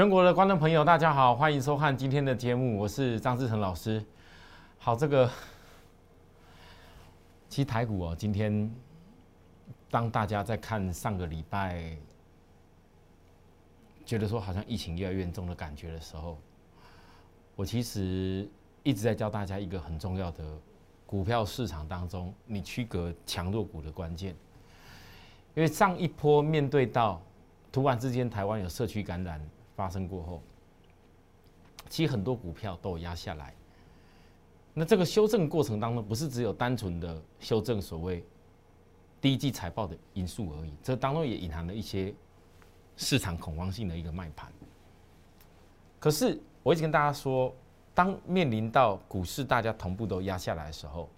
全国的观众朋友，大家好，欢迎收看今天的节目，我是张志成老师。好，这个其实台股哦，今天当大家在看上个礼拜，觉得说好像疫情越来越严重的感觉的时候，我其实一直在教大家一个很重要的股票市场当中，你区隔强弱股的关键。因为上一波面对到突然之间台湾有社区感染发生过后，其实很多股票都有压下来。那这个修正过程当中，不是只有单纯的修正所谓第一季财报的因素而已，这当中也隐含了一些市场恐慌性的一个卖盘。可是我一直跟大家说，当面临到股市大家同步都压下来的时候，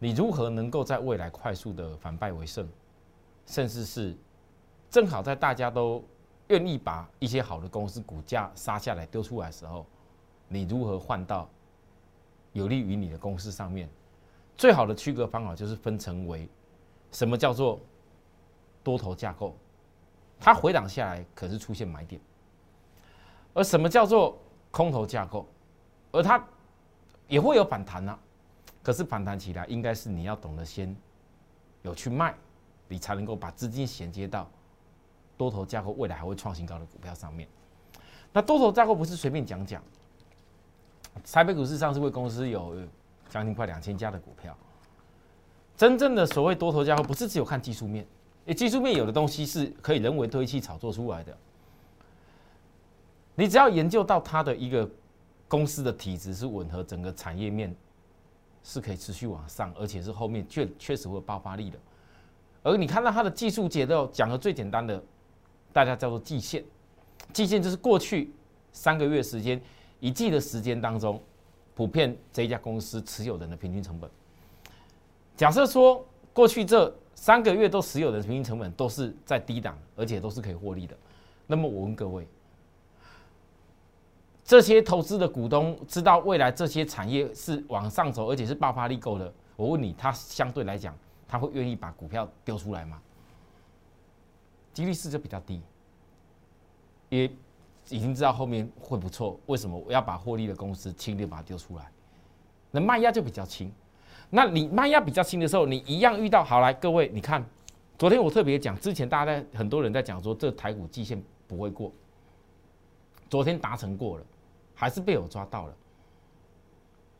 你如何能够在未来快速的反败为胜？甚至是正好在大家都愿意把一些好的公司股价杀下来丢出来的时候，你如何换到有利于你的公司上面？最好的区隔方法就是分成为什么叫做多头架构，它回档下来可是出现买点；而什么叫做空头架构，而它也会有反弹啊。可是反弹起来，应该是你要懂得先有去卖。你才能够把资金衔接到多头架构未来还会创新高的股票上面。那多头架构不是随便讲讲，台北股市上市公司有将近快两千家的股票。真正的所谓多头架构，不是只有看技术面，诶，技术面有的东西是可以人为推期炒作出来的。你只要研究到它的一个公司的体质是吻合，整个产业面是可以持续往上，而且是后面确确实会有爆发力的。而你看到它的技术节奏，讲的最简单的，大家叫做季线。季线就是过去三个月时间、一季的时间当中，普遍这一家公司持有人的平均成本。假设说过去这三个月都持有的平均成本都是在低档，而且都是可以获利的。那么我问各位，这些投资的股东知道未来这些产业是往上走，而且是爆发力够的，我问你，他相对来讲？他会愿意把股票丢出来吗？几率是就比较低，也已经知道后面会不错。为什么我要把获利的公司轻易把它丢出来？那卖压就比较轻。那你卖压比较轻的时候，你一样遇到好来，各位你看，昨天我特别讲，之前大家在很多人在讲说这台股季线不会过，昨天达成过了，还是被我抓到了。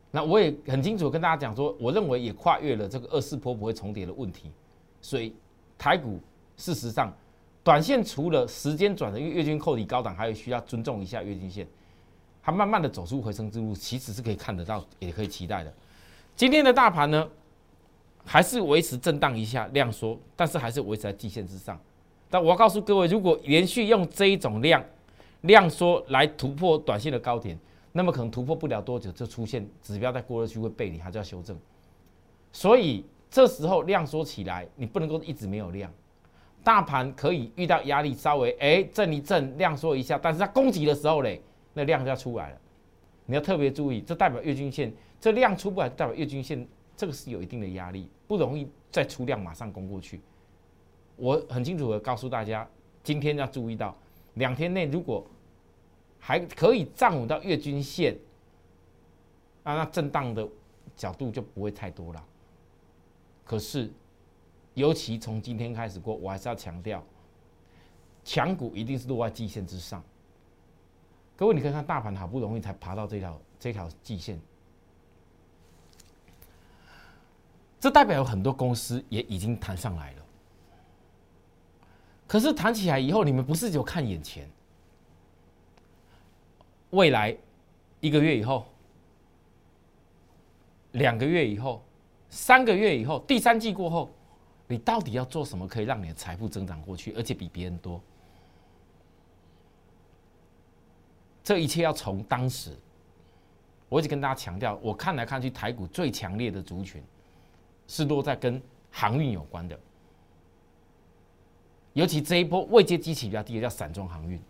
那我也很清楚跟大家讲说，我认为也跨越了这个二四波不会重叠的问题，所以台股事实上短线除了时间转的，因为月均扣底高档，还有需要尊重一下月均线，它慢慢的走出回升之路，其实是可以看得到，也可以期待的。今天的大盘呢，还是维持震荡一下量缩，但是还是维持在季线之上。但我要告诉各位，如果连续用这一种量量缩来突破短线的高点。那么可能突破不了多久，就出现指标在过热区会背离，还是要修正。所以这时候量缩起来，你不能够一直没有量。大盘可以遇到压力，稍微哎震一震，量缩一下，但是它攻击的时候嘞，那量就要出来了。你要特别注意，这代表月均线，这量出不来，代表月均线这个是有一定的压力，不容易再出量马上攻过去。我很清楚的告诉大家，今天要注意到，两天内如果。还可以站稳到月均线，啊，那震荡的角度就不会太多了。可是，尤其从今天开始过，我还是要强调，强股一定是落在季线之上。各位，你看看大盘好不容易才爬到这条这条季线，这代表有很多公司也已经弹上来了。可是弹起来以后，你们不是就看眼前。未来一个月以后、两个月以后、三个月以后、第三季过后，你到底要做什么可以让你的财富增长过去，而且比别人多？这一切要从当时，我一直跟大家强调，我看来看去，台股最强烈的族群是落在跟航运有关的，尤其这一波未接机器比较低的叫散装航运。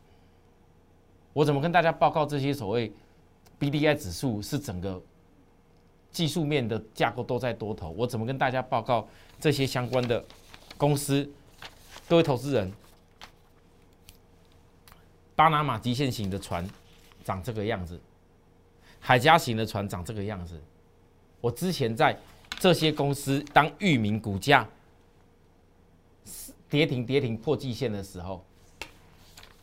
我怎么跟大家报告这些所谓 B D I 指数是整个技术面的架构都在多头？我怎么跟大家报告这些相关的公司？各位投资人，巴拿马极限型的船长这个样子，海嘉型的船长这个样子。我之前在这些公司当域名股价跌停跌停破季线的时候，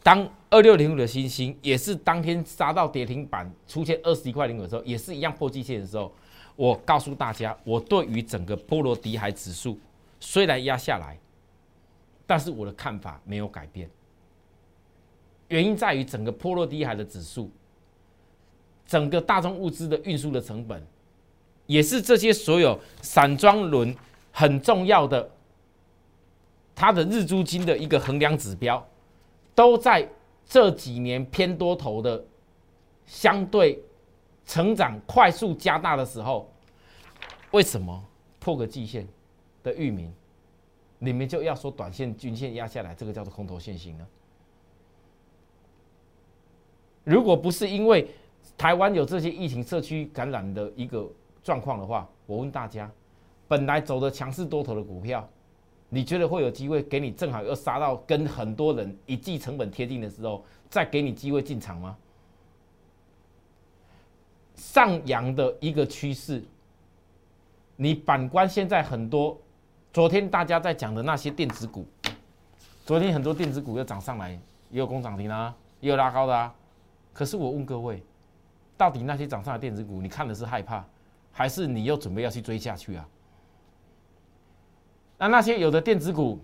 当二六零五的星星也是当天杀到跌停板，出现二十一块零五的时候，也是一样破季线的时候，我告诉大家，我对于整个波罗的海指数虽然压下来，但是我的看法没有改变。原因在于整个波罗的海的指数，整个大宗物资的运输的成本，也是这些所有散装轮很重要的，它的日租金的一个衡量指标，都在这几年偏多头的相对成长快速加大的时候，为什么破个季线的域名，你们就要说短线均线压下来，这个叫做空头线型呢？如果不是因为台湾有这些疫情社区感染的一个状况的话，我问大家，本来走的强势多头的股票，你觉得会有机会给你正好又杀到跟很多人一季成本贴近的时候，再给你机会进场吗？上扬的一个趋势，你反观现在很多，昨天大家在讲的那些电子股，昨天很多电子股又涨上来，也有工涨停啊，也有拉高的啊。可是我问各位，到底那些涨上的电子股，你看的是害怕，还是你又准备要去追下去啊？那那些有的电子股，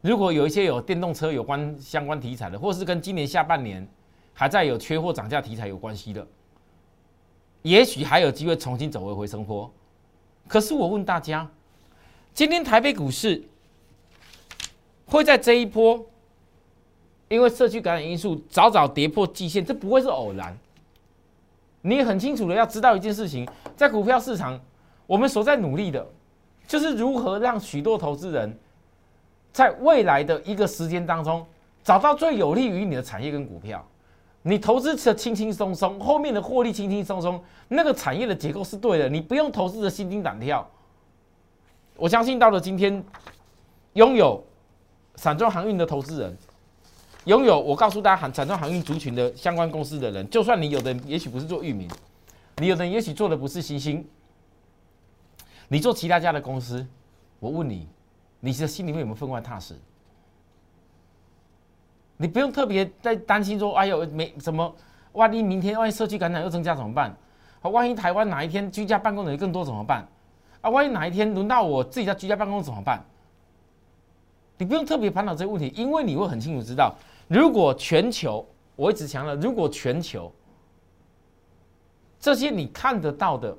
如果有一些有电动车有关相关题材的，或是跟今年下半年还在有缺货涨价题材有关系的，也许还有机会重新走回回升坡。可是我问大家，今天台北股市会在这一波？因为社区感染因素早早跌破季线，这不会是偶然。你很清楚的要知道一件事情，在股票市场，我们所在努力的，就是如何让许多投资人，在未来的一个时间当中，找到最有利于你的产业跟股票。你投资的轻轻松松，后面的获利轻轻松松，那个产业的结构是对的，你不用投资的心惊胆跳。我相信到了今天，拥有散装航运的投资人。拥有我告诉大家，散装航运族群的相关公司的人，就算你有的也许不是做域名，你有的也许做的不是新兴，你做其他家的公司，我问你，你的心里面有没有分外踏实？你不用特别在担心说，哎呦，没什么，万一明天万一社区感染又增加怎么办？啊，万一台湾哪一天居家办公的人更多怎么办？啊，万一哪一天轮到我自己在居家办公怎么办？你不用特别烦恼这个问题，因为你会很清楚知道。如果全球，我一直强调，如果全球这些你看得到的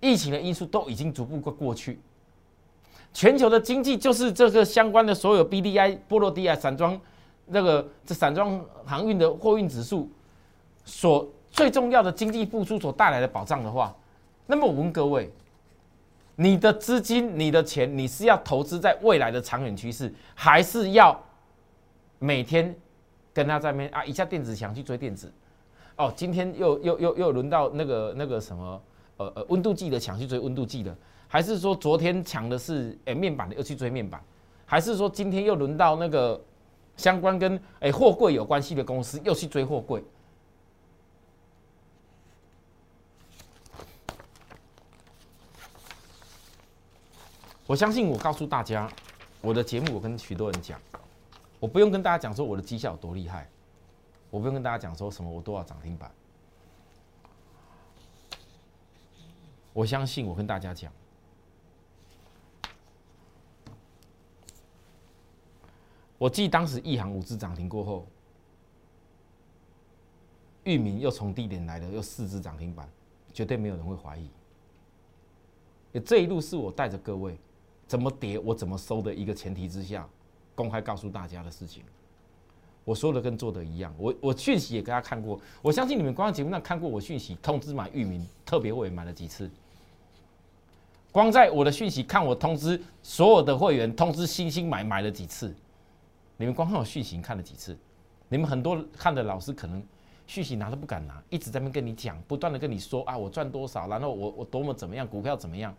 疫情的因素都已经逐步过过去，全球的经济就是这个相关的所有 B D I 波罗的海散装那个这散装航运的货运指数所最重要的经济复苏所带来的保障的话，那么我问各位，你的资金、你的钱，你是要投资在未来的长远趋势，还是要？每天跟他在面啊，一下电子墙去追电子，哦，今天又又又又轮到那个那个什么呃呃温度计的抢去追温度计的，还是说昨天抢的是诶面板的又去追面板，还是说今天又轮到那个相关跟诶货柜有关系的公司又去追货柜？我相信我告诉大家，我的节目我跟许多人讲。我不用跟大家讲说我的绩效有多厉害，我不用跟大家讲说什么我多少涨停板。我相信我跟大家讲，我记当时一行五只涨停过后，域名又从低点来了，又四只涨停板，绝对没有人会怀疑。这一路是我带着各位怎么跌我怎么收的一个前提之下。公开告诉大家的事情，我说的跟做的一样。我我讯息也给大家看过，我相信你们光节目上看过我讯息通知买域名，特别我也买了几次。光在我的讯息看我通知所有的会员通知星星买买了几次，你们光看我讯息看了几次？你们很多看的老师可能讯息拿都不敢拿，一直在那边跟你讲，不断的跟你说啊，我赚多少，然后我我多么怎么样，股票怎么样，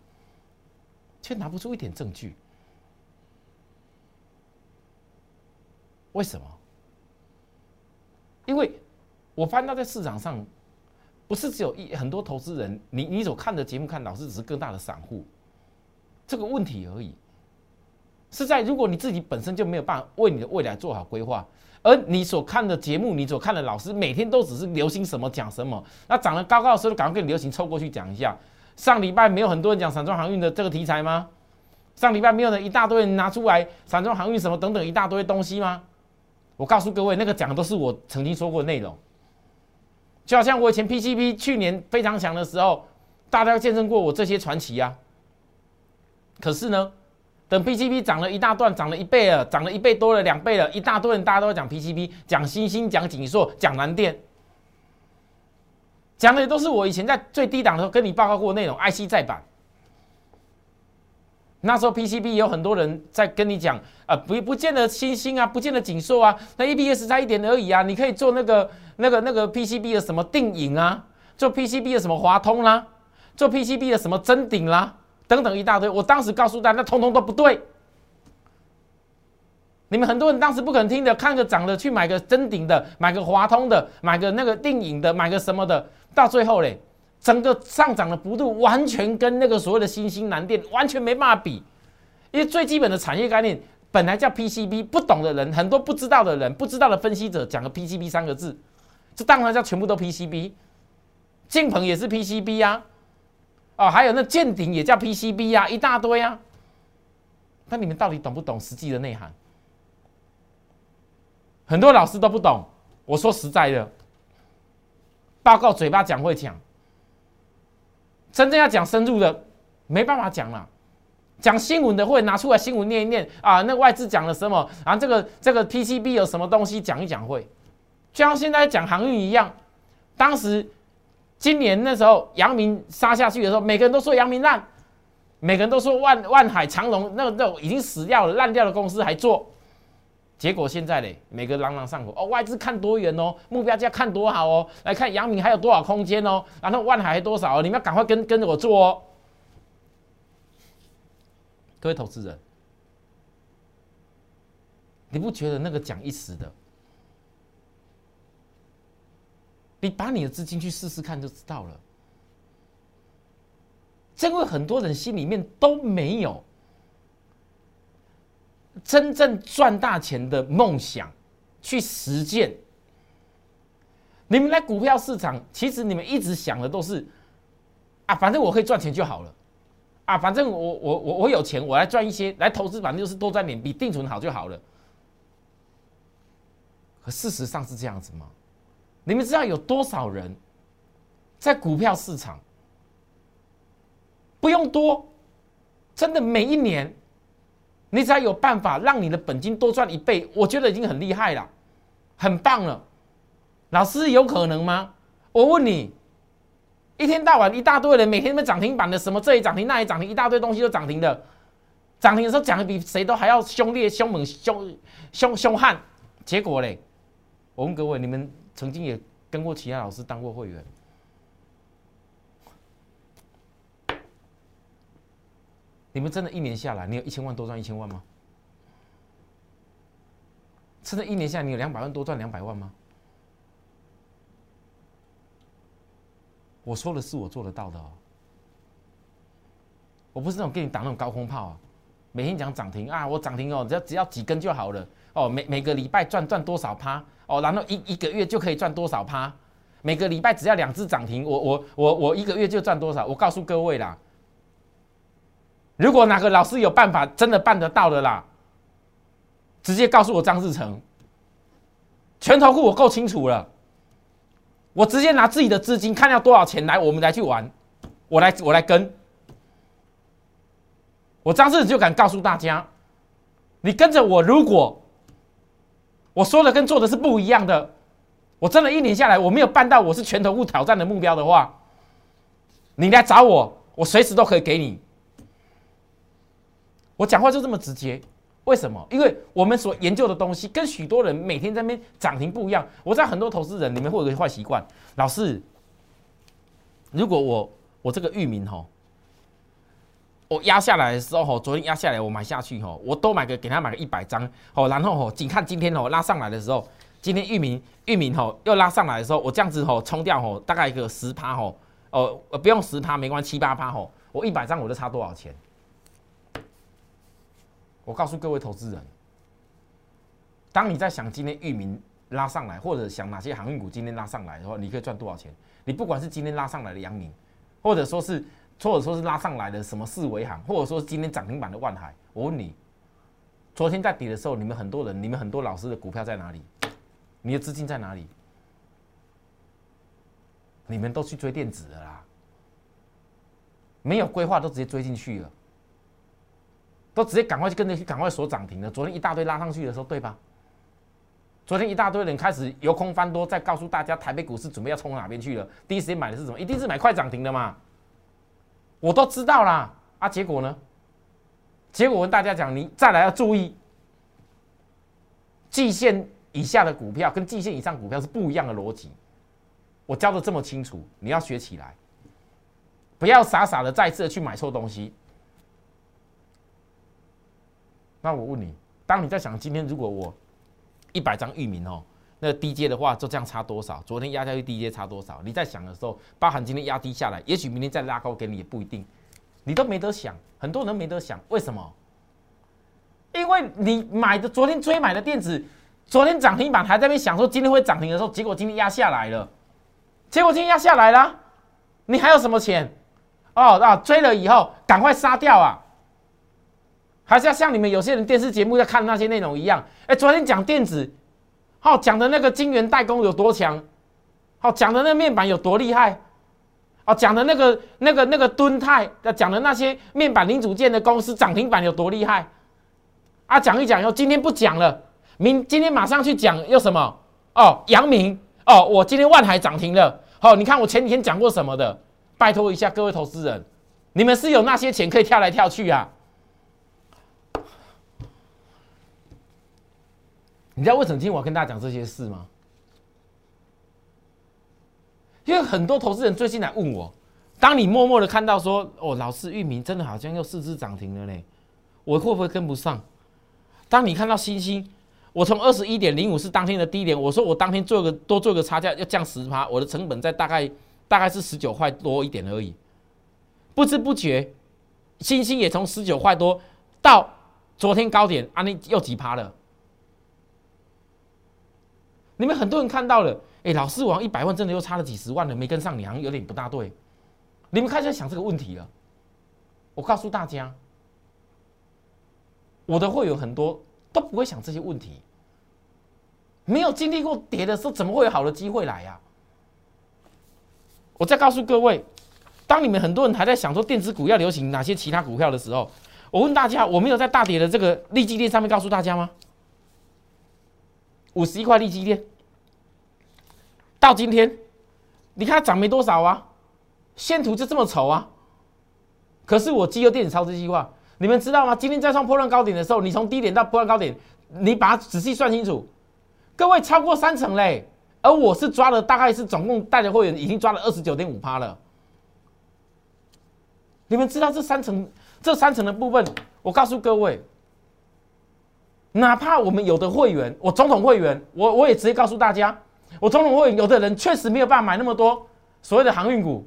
却拿不出一点证据。为什么？因为我发现到在市场上，不是只有一很多投资人，你你所看的节目看老师只是更大的散户，这个问题而已。是在如果你自己本身就没有办法为你的未来做好规划，而你所看的节目，你所看的老师每天都只是流行什么讲什么，那涨得高高的时候赶快跟流行凑过去讲一下。上礼拜没有很多人讲散装航运的这个题材吗？上礼拜没有人一大堆人拿出来散装航运什么等等一大堆东西吗？我告诉各位，那个讲的都是我曾经说过的内容。就好像我以前 PCB 去年非常强的时候，大家见证过我这些传奇啊。可是呢？等 PCB 涨了一大段，涨了一倍了，涨了一倍多了，两倍了，一大堆人大家都在讲 PCB，讲新兴，讲锦硕，讲蓝电，讲的都是我以前在最低档的时候跟你报告过内容。IC 再版，那时候 PCB 有很多人在跟你讲，啊，不不见得星星啊，不见得锦硕啊，那 EPS 差一点而已啊，你可以做那个那个那个 PCB 的什么定影啊，做 PCB 的什么华通啦，做 PCB 的什么真顶啦。等等一大堆，我当时告诉大家，那通通都不对。你们很多人当时不肯听的，看个涨的去买个真顶的，买个华通的，买个那个定影的，买个什么的，到最后嘞，整个上涨的幅度完全跟那个所谓的新兴蓝电完全没办法比。因为最基本的产业概念本来叫 PCB，不懂的人很多不知道的人，不知道的分析者讲个 PCB 三个字，这当然叫全部都 PCB。镜鹏也是 PCB 啊。哦，还有那舰顶也叫 PCB 呀，一大堆啊。那你们到底懂不懂实际的内涵？很多老师都不懂。我说实在的，报告嘴巴讲会讲，真正要讲深入的，没办法讲了。讲新闻的会拿出来新闻念一念啊，那外资讲了什么？然后这个这个 PCB 有什么东西讲一讲会，就像现在讲航运一样，当时。今年那时候，阳明杀下去的时候，每个人都说阳明烂，每个人都说万万海长隆那个那已经死掉了、烂掉的公司还做，结果现在嘞，每个朗朗上口哦，外资看多远哦，目标价看多好哦，来看阳明还有多少空间哦，然后万海还多少哦，你们要赶快跟跟着我做哦，各位投资人，你不觉得那个讲一时的？你把你的资金去试试看就知道了，因为很多人心里面都没有真正赚大钱的梦想去实践。你们来股票市场，其实你们一直想的都是啊，反正我可以赚钱就好了，啊，反正我我我我有钱，我来赚一些来投资，反正就是多赚点，比定存好就好了。可事实上是这样子吗？你们知道有多少人在股票市场不用多，真的每一年，你只要有办法让你的本金多赚一倍，我觉得已经很厉害了，很棒了。老师有可能吗？我问你，一天到晚一大堆人每天都涨停板的，什么这里涨停那里涨停，一大堆东西都涨停的，涨停的时候讲的比谁都还要凶烈、凶猛、凶凶凶悍，结果嘞，我问各位，你们。曾经也跟过其他老师当过会员，你们真的一年下来，你有一千万多赚一千万吗？真的，一年下来你有两百万多赚两百万吗？我说的是我做得到的哦，我不是那种给你打那种高空炮啊，每天讲涨停啊，我涨停哦，只要只要几根就好了哦，每每个礼拜赚赚多少趴？哦，然后一一个月就可以赚多少趴？每个礼拜只要两只涨停，我我我我一个月就赚多少？我告诉各位啦，如果哪个老师有办法真的办得到的啦，直接告诉我张志成，拳头库我够清楚了，我直接拿自己的资金看要多少钱来，我们来去玩，我来我来跟，我张志就敢告诉大家，你跟着我，如果。我说的跟做的是不一样的。我真的一年下来，我没有办到我是拳头户挑战的目标的话，你来找我，我随时都可以给你。我讲话就这么直接，为什么？因为我们所研究的东西跟许多人每天在那边涨停不一样。我知道很多投资人里面会有个坏习惯，老师，如果我我这个域名吼。我压下来的时候，吼，昨天压下来，我买下去，吼，我多买个，给他买个一百张，吼，然后吼，仅看今天吼拉上来的时候，今天域名域名吼又拉上来的时候，我这样子吼冲掉吼，大概一个十趴吼，哦呃，不用十趴没关系，七八趴吼，我一百张我就差多少钱？我告诉各位投资人，当你在想今天域名拉上来，或者想哪些航运股今天拉上来的话，你可以赚多少钱？你不管是今天拉上来的阳明，或者说是或者说是拉上来的什么四维行，或者说是今天涨停板的万海，我问你。昨天在跌的时候，你们很多人，你们很多老师的股票在哪里？你的资金在哪里？你们都去追电子的啦，没有规划都直接追进去了，都直接赶快去跟着去赶快锁涨停了。昨天一大堆拉上去的时候，对吧？昨天一大堆人开始由空翻多，再告诉大家台北股市准备要冲到哪边去了。第一时间买的是什么？一定是买快涨停的嘛？我都知道啦，啊，结果呢？结果我跟大家讲，你再来要注意，季线以下的股票跟季线以上股票是不一样的逻辑。我教的这么清楚，你要学起来，不要傻傻的再次的去买错东西。那我问你，当你在想今天如果我一百张域名哦，那低阶的话就这样差多少？昨天压下去低阶差多少？你在想的时候，包含今天压低下来，也许明天再拉高给你也不一定。你都没得想，很多人没得想，为什么？因为你买的昨天追买的电子，昨天涨停板还在那边想说今天会涨停的时候，结果今天压下来了，结果今天压下来了，你还有什么钱？哦，啊，追了以后赶快杀掉啊！还是要像你们有些人电视节目在看那些内容一样，哎，昨天讲电子，好讲的那个晶圆代工有多强，好讲的那个面板有多厉害。哦，讲的那个、那个、那个敦泰，讲的那些面板零组件的公司涨停板有多厉害？啊，讲一讲，又今天不讲了，明今天马上去讲又什么？哦，阳明，哦，我今天万海涨停了。好，你看我前几天讲过什么的？拜托一下各位投资人，你们是有那些钱可以跳来跳去啊？你知道为什么今天我要跟大家讲这些事吗？因为很多投资人最近来问我，当你默默的看到说，哦，老师域名真的好像又四只涨停了呢，我会不会跟不上？当你看到星星，我从二十一点零五是当天的低点，我说我当天做个多做个差价要降十趴，我的成本在大概大概是十九块多一点而已，不知不觉，星星也从十九块多到昨天高点，啊，你又几趴了？你们很多人看到了。哎，老师，我一百万真的又差了几十万了，没跟上你，好像有点不大对。你们开始想这个问题了。我告诉大家，我的会员很多都不会想这些问题。没有经历过跌的时候，怎么会有好的机会来呀？我再告诉各位，当你们很多人还在想说电子股要流行哪些其他股票的时候，我问大家，我没有在大跌的这个利基链上面告诉大家吗？五十一块利基链。到今天，你看它涨没多少啊，线图就这么丑啊。可是我基优电子超支计划，你们知道吗？今天再创破烂高点的时候，你从低点到破烂高点，你把它仔细算清楚，各位超过三成嘞。而我是抓了大概是总共带的会员已经抓了二十九点五趴了。你们知道这三层这三层的部分，我告诉各位，哪怕我们有的会员，我总统会员，我我也直接告诉大家。我总统会员有的人确实没有办法买那么多所谓的航运股，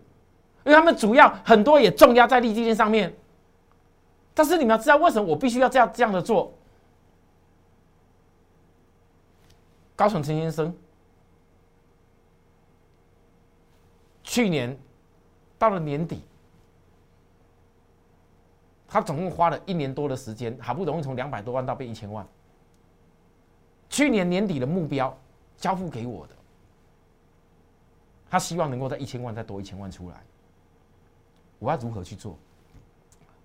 因为他们主要很多也重压在利基金上面。但是你们要知道，为什么我必须要这样这样的做？高雄陈先生去年到了年底，他总共花了一年多的时间，好不容易从两百多万到变一千万。去年年底的目标交付给我的。他希望能够在一千万再多一千万出来，我要如何去做？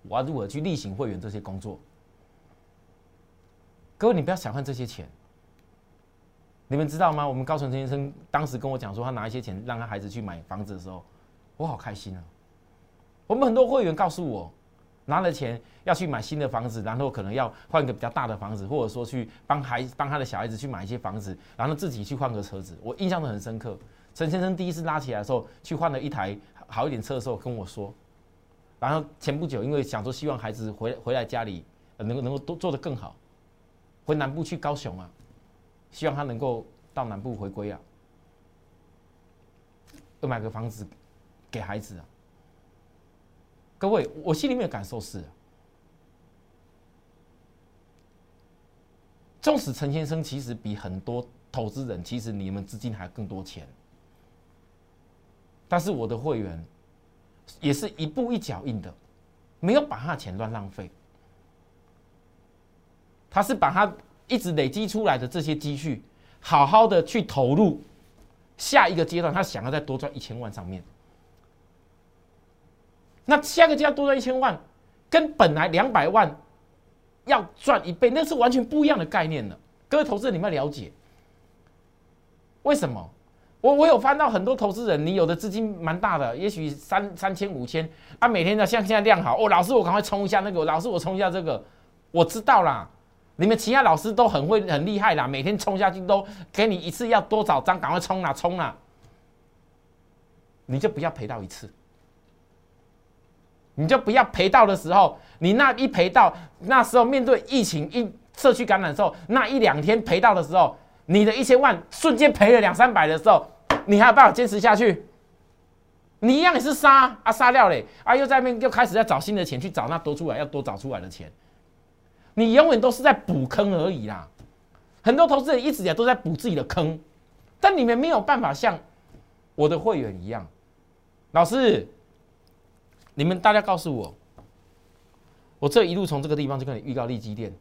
我要如何去例行会员这些工作？各位，你不要小看这些钱。你们知道吗？我们高淳先生当时跟我讲说，他拿一些钱让他孩子去买房子的时候，我好开心啊！我们很多会员告诉我，拿了钱要去买新的房子，然后可能要换个比较大的房子，或者说去帮孩帮他的小孩子去买一些房子，然后自己去换个车子。我印象都很深刻。陈先生第一次拉起来的时候，去换了一台好一点车的时候跟我说，然后前不久因为想说希望孩子回回来家里能够能够多做得更好，回南部去高雄啊，希望他能够到南部回归啊，要买个房子给孩子啊。各位，我心里面的感受是，纵使陈先生其实比很多投资人，其实你们资金还更多钱，但是我的会员也是一步一脚印的，没有把他的钱乱浪费，他是把他一直累积出来的这些积蓄，好好的去投入下一个阶段，他想要再多赚一千万上面。那下个就要多赚一千万，跟本来两百万要赚一倍，那是完全不一样的概念了。各位投资人，你们要了解为什么？我我有翻到很多投资人，你有的资金蛮大的，也许三三千五千啊，每天的像现在量好哦，老师我赶快冲一下那个，老师我冲一下这个，我知道啦，你们其他老师都很会很厉害啦，每天冲下去都给你一次要多少张，赶快冲啦冲啦，你就不要赔到一次。你就不要赔到的时候，你那一赔到那时候面对疫情一社区感染的时候，那一两天赔到的时候，你的一千万瞬间赔了两三百的时候，你还有办法坚持下去？你一样也是杀啊杀掉嘞啊，又在面又开始在找新的钱去找那多出来要多找出来的钱，你永远都是在补坑而已啦。很多投资人一直以来都在补自己的坑，但你们没有办法像我的会员一样，老师。你们大家告诉我，我这一路从这个地方就跟你预告利基店，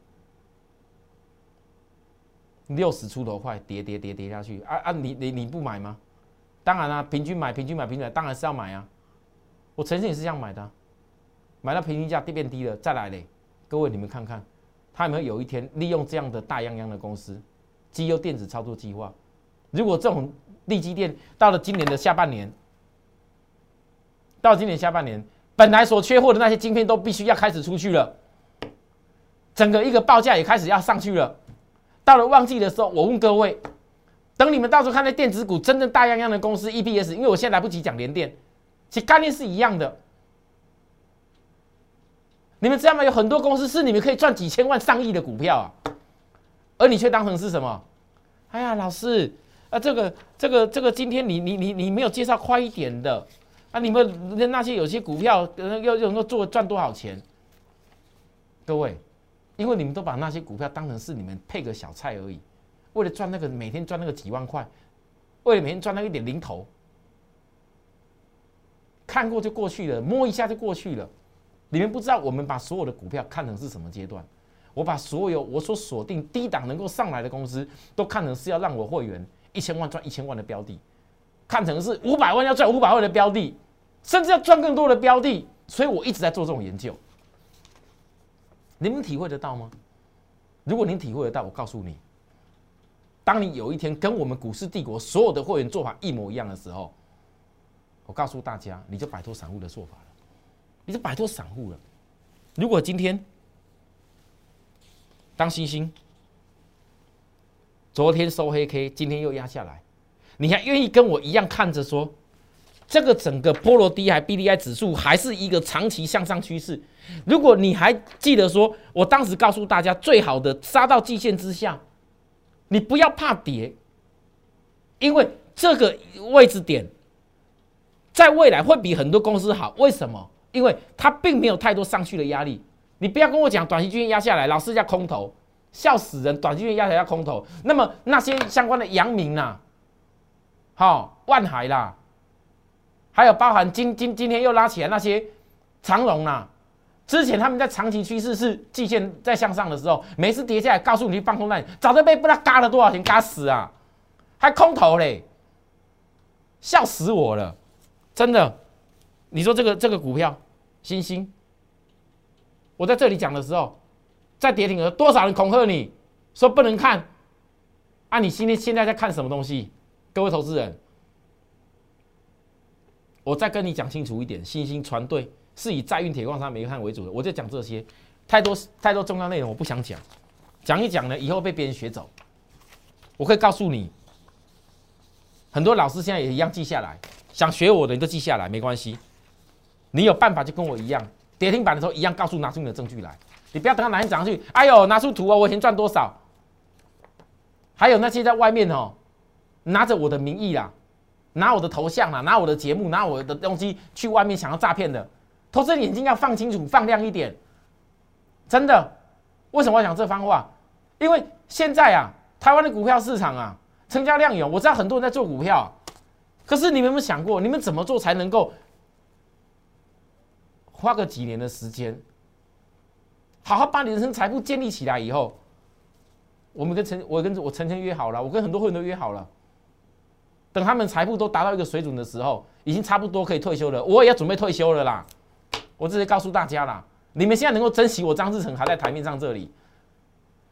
六十出头块跌跌跌跌下去啊啊！你你你不买吗？当然啦，平均买平均买平均买，当然是要买啊！我曾经也是这样买的，买到平均价变低了再来嘞。各位你们看看，他有没有有一天利用这样的大泱泱的公司，绩优电子操作计划？如果这种利基店到了今年的下半年，到今年下半年。本来所缺货的那些晶片都必须要开始出去了，整个一个报价也开始要上去了。到了旺季的时候，我问各位，等你们到时候看那电子股真正大样样的公司 EPS，因为我现在来不及讲联电，其概念是一样的。你们知道吗？有很多公司是你们可以赚几千万、上亿的股票啊，而你却当成是什么？哎呀，老师啊，这个、这个、这个，今天你、你、你、你没有介绍快一点的。那你们那那些有些股票要要能够做赚多少钱？各位，因为你们都把那些股票当成是你们配个小菜而已，为了赚那个每天赚那个几万块，为了每天赚那一点零头，看过就过去了，摸一下就过去了。你们不知道我们把所有的股票看成是什么阶段？我把所有我所锁定低档能够上来的公司，都看成是要让我会员一千万赚一千万的标的，看成是五百万要赚五百万的标的。甚至要赚更多的标的，所以我一直在做这种研究。你们体会得到吗？如果您体会得到，我告诉你，当你有一天跟我们股市帝国所有的会员做法一模一样的时候，我告诉大家，你就摆脱散户的做法了，你就摆脱散户了。如果今天当星星昨天收黑 K，今天又压下来，你还愿意跟我一样看着说？这个整个波罗的海 B D I 指数还是一个长期向上趋势。如果你还记得说，我当时告诉大家，最好的杀到季线之下，你不要怕跌，因为这个位置点在未来会比很多公司好。为什么？因为它并没有太多上去的压力。你不要跟我讲短期均线压下来，老是要空头，笑死人！短期均线压下来要空头，那么那些相关的阳明呐，好万海啦。还有包含今今今天又拉起来那些长龙啦，之前他们在长期趋势是季线在向上的时候，每次跌下来告诉你放空那里，早就被不知道嘎了多少钱嘎死啊，还空头嘞，笑死我了，真的，你说这个这个股票，星星，我在这里讲的时候，在跌停了多少人恐吓你说不能看，啊，你今天现在在看什么东西？各位投资人。我再跟你讲清楚一点，新兴船队是以载运铁矿砂煤炭为主的，我就讲这些，太多太多重要内容我不想讲，讲一讲呢以后被别人学走。我可以告诉你，很多老师现在也一样记下来，想学我的你都记下来没关系，你有办法就跟我一样，跌停板的时候一样告诉拿出你的证据来，你不要等到哪天涨上去，哎呦拿出图啊，我以前赚多少？还有那些在外面哦，拿着我的名义啦，拿我的头像啊，拿我的节目，拿我的东西去外面想要诈骗的，投资人眼睛要放清楚、放亮一点。真的，为什么要讲这番话？因为现在啊，台湾的股票市场啊，成交量有，我知道很多人在做股票，可是你们有没有想过，你们怎么做才能够花个几年的时间，好好把你人生财富建立起来以后？我们跟陈，我跟我陈晨约好了，我跟很多会员都约好了。等他们财富都达到一个水准的时候，已经差不多可以退休了，我也要准备退休了啦。我直接告诉大家啦，你们现在能够珍惜我张志成还在台面上这里，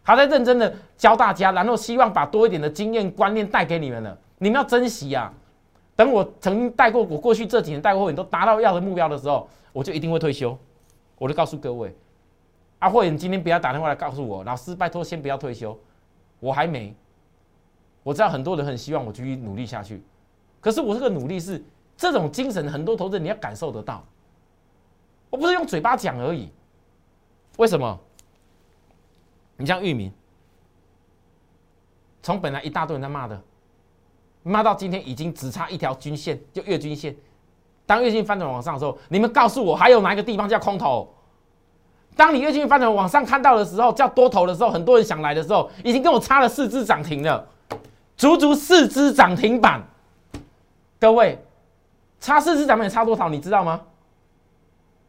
还在认真的教大家，然后希望把多一点的经验观念带给你们了，你们要珍惜呀。等我曾经带过我过去这几年带过会员都达到要的目标的时候，我就一定会退休。我就告诉各位，啊，会员今天不要打电话来告诉我，老师拜托先不要退休。我还没，我知道很多人很希望我继续努力下去，可是我这个努力是这种精神，很多投资人你要感受得到，我不是用嘴巴讲而已。为什么？你像玉民，从本来一大堆人在骂的，骂到今天已经只差一条均线，就月均线。当月均翻转往上的时候，你们告诉我还有哪一个地方叫空头？当你越进发展往上看到的时候，叫多头的时候，很多人想来的时候，已经跟我差了四只涨停了，足足四只涨停板。各位，差四只涨停差多少？你知道吗？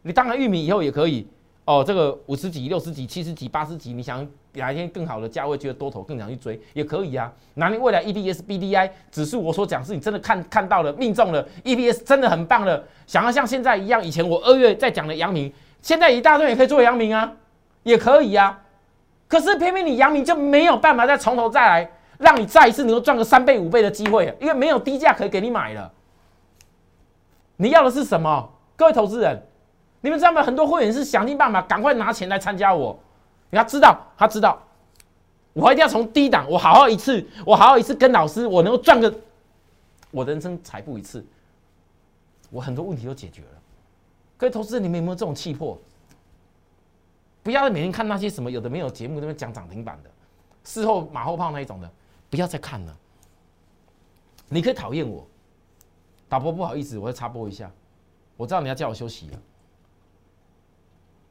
你当然玉米以后也可以哦，这个五十几、六十几、七十几、八十几，你想哪一天更好的价位，觉得多头更想去追，也可以啊。哪里未来 EPS、BDI 指数，我所讲是你真的看看到了，命中了，EPS 真的很棒了，想要像现在一样，以前我二月在讲的阳明。现在一大堆也可以做阳明啊，也可以啊，可是偏偏你阳明就没有办法再从头再来，让你再一次能够赚个三倍五倍的机会，因为没有低价可以给你买了。你要的是什么？各位投资人，你们知道吗？很多会员是想尽办法赶快拿钱来参加我，你要知道，他知道，我一定要从低档，我好好一次，我好好一次跟老师，我能够赚个我的人生财富一次，我很多问题都解决了。各位投资人，你们有没有这种气魄？不要每天看那些什么有的没有节目那边讲涨停板的，事后马后炮那一种的，不要再看了。你可以讨厌我，导播不好意思，我要插播一下。我知道你要叫我休息了。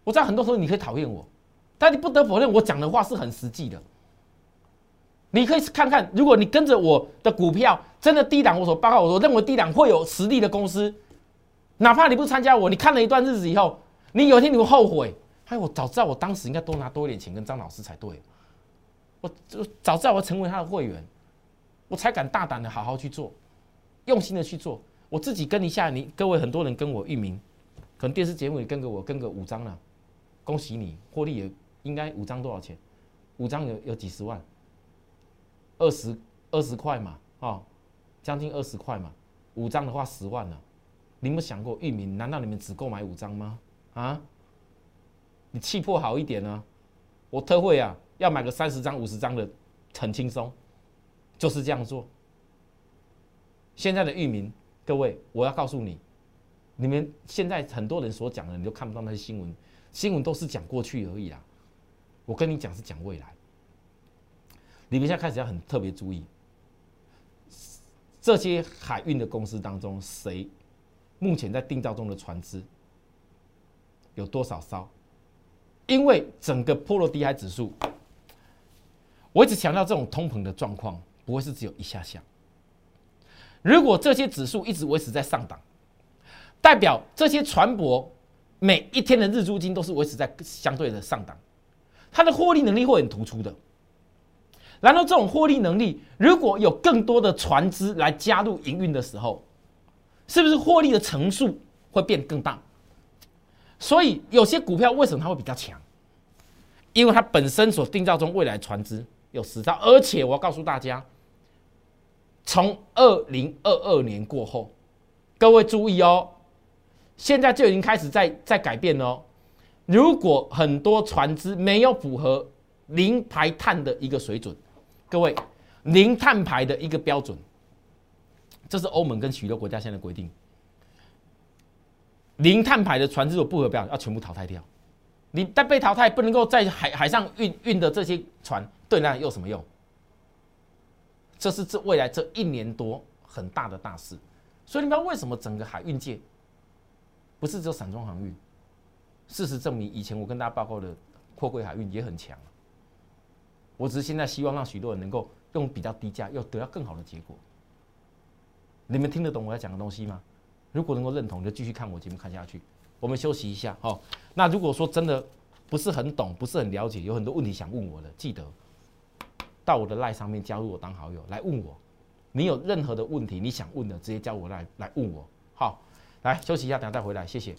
我知道很多时候你可以讨厌我，但你不得否认我讲的话是很实际的。你可以看看，如果你跟着我的股票真的低档，我所报告，我认为低档会有实力的公司。哪怕你不参加我，你看了一段日子以后，你有一天你会后悔。哎，我早知道我当时应该多拿多一点钱跟张老师才对。我就早知道我成为他的会员，我才敢大胆的好好去做，用心的去做。我自己跟一下你，各位很多人跟我域名，可能电视节目也跟个我跟个五张了，恭喜你获利也应该五张多少钱？五张有有几十万，二十二十块嘛，哦，将近二十块嘛，五张的话十万了。你有没有想过，域名难道你们只购买五张吗？啊？你气魄好一点呢？我特惠啊，要买个三十张、五十张的，很轻松，就是这样做。现在的域名，各位，我要告诉你，你们现在很多人所讲的，你都看不到那些新闻，新闻都是讲过去而已啦。我跟你讲是讲未来，你们现在开始要很特别注意，这些海运的公司当中谁？目前在定造中的船只有多少艘？因为整个波罗的海指数，我一直强调这种通膨的状况不会是只有一下下。如果这些指数一直维持在上档，代表这些船舶每一天的日租金都是维持在相对的上档，它的获利能力会很突出的。然后这种获利能力，如果有更多的船只来加入营运的时候，是不是获利的层数会变更大？所以有些股票为什么它会比较强？因为它本身所定造中未来船只有实兆，而且我要告诉大家，从二零二二年过后，各位注意哦，现在就已经开始在在改变哦。如果很多船只没有符合零排碳的一个水准，各位零碳排的一个标准。这是欧盟跟许多国家现在规定，零碳排的船只有不合标，要全部淘汰掉。你但被淘汰，不能够在海海上运运的这些船，对那有什么用？这是这未来这一年多很大的大事。所以你知道为什么整个海运界不是只有散装航运？事实证明，以前我跟大家报告的货柜海运也很强。我只是现在希望让许多人能够用比较低价又得到更好的结果。你们听得懂我要讲的东西吗？如果能够认同，就继续看我节目看下去。我们休息一下，好。那如果说真的不是很懂，不是很了解，有很多问题想问我的，记得到我的赖上面加入我当好友来问我。你有任何的问题你想问的，直接叫我来来问我。好，来休息一下，等下再回来，谢谢。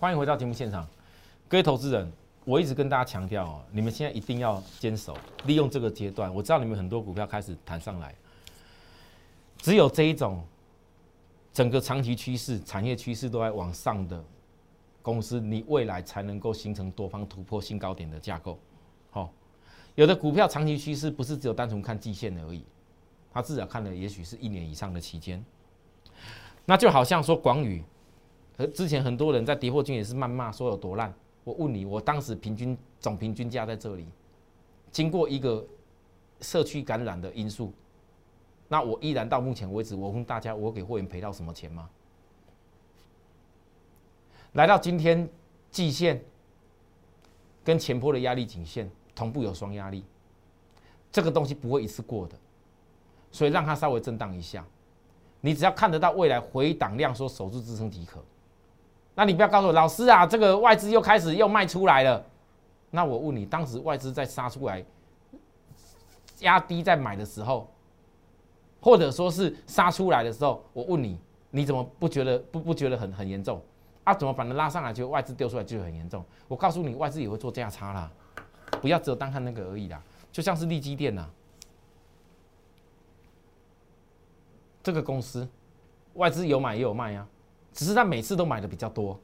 欢迎回到节目现场，各位投资人，我一直跟大家强调哦，你们现在一定要坚守，利用这个阶段。我知道你们很多股票开始弹上来，只有这一种整个长期趋势、产业趋势都在往上的公司，你未来才能够形成多方突破新高点的架构。好，有的股票长期趋势不是只有单纯看季线而已，它至少看的也许是一年以上的期间。那就好像说广宇。和之前很多人在跌破均也是谩骂说有多烂。我问你，我当时平均总平均价在这里，经过一个社区感染的因素，那我依然到目前为止，我问大家，我给会员赔到什么钱吗？来到今天季线跟前坡的压力颈线同步有双压力，这个东西不会一次过的，所以让它稍微震荡一下，你只要看得到未来回档量说守住支撑即可。那你不要告诉我，老师啊，这个外资又开始又卖出来了。那我问你，当时外资在杀出来、压低在买的时候，或者说是杀出来的时候，我问你，你怎么不觉得不不觉得很很严重？啊，怎么反正拉上来就外资丢出来就很严重？我告诉你，外资也会做价差啦，不要只有单看那个而已啦。就像是利基电呐，这个公司外资有买也有卖呀。只是他每次都买的比较多，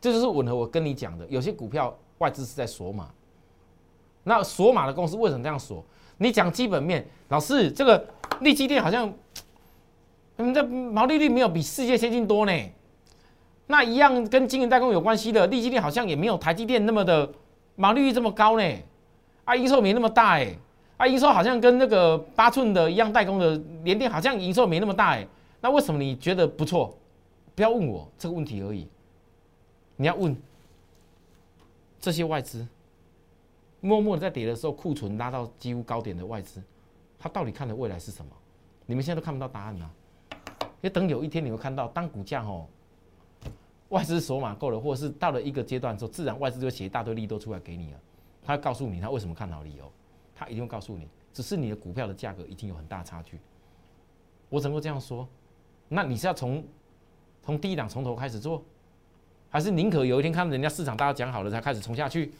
这就是吻合我跟你讲的。有些股票外资是在锁码，那锁码的公司为什么这样锁？你讲基本面，老师，这个利基电好像，嗯，这毛利率没有比世界先进多呢。那一样跟晶圆代工有关系的，利基电好像也没有台积电那么的毛利率这么高呢。啊，营收没那么大哎。啊，营收好像跟那个八寸的一样代工的联电好像营收没那么大哎。那为什么你觉得不错？不要问我这个问题而已，你要问这些外资，默默的在跌的时候，库存拉到几乎高点的外资，他到底看的未来是什么？你们现在都看不到答案呢。要等有一天你会看到，当股价哦，外资锁码够了，或者是到了一个阶段之后，自然外资就会写一大堆利多出来给你了。他告诉你他为什么看好理由，他一定会告诉你，只是你的股票的价格已经有很大差距。我怎么会这样说？那你是要从？从第一档从头开始做，还是宁可有一天看人家市场大家讲好了才开始冲下去，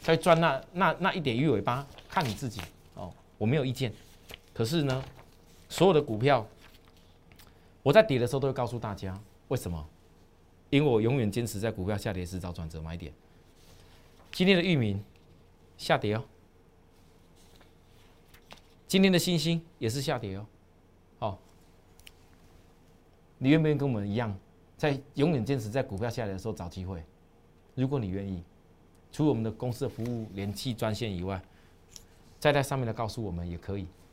再赚那那那一点鱼尾巴，看你自己哦，我没有意见。可是呢，所有的股票，我在跌的时候都会告诉大家为什么？因为我永远坚持在股票下跌时找转折买点。今天的域名下跌哦，今天的星星也是下跌哦，好，你愿不愿意跟我们一样？在永远坚持在股票下跌的时候找机会，如果你愿意，除我们的公司的服务联系专线以外，再在上面来告诉我们也可以。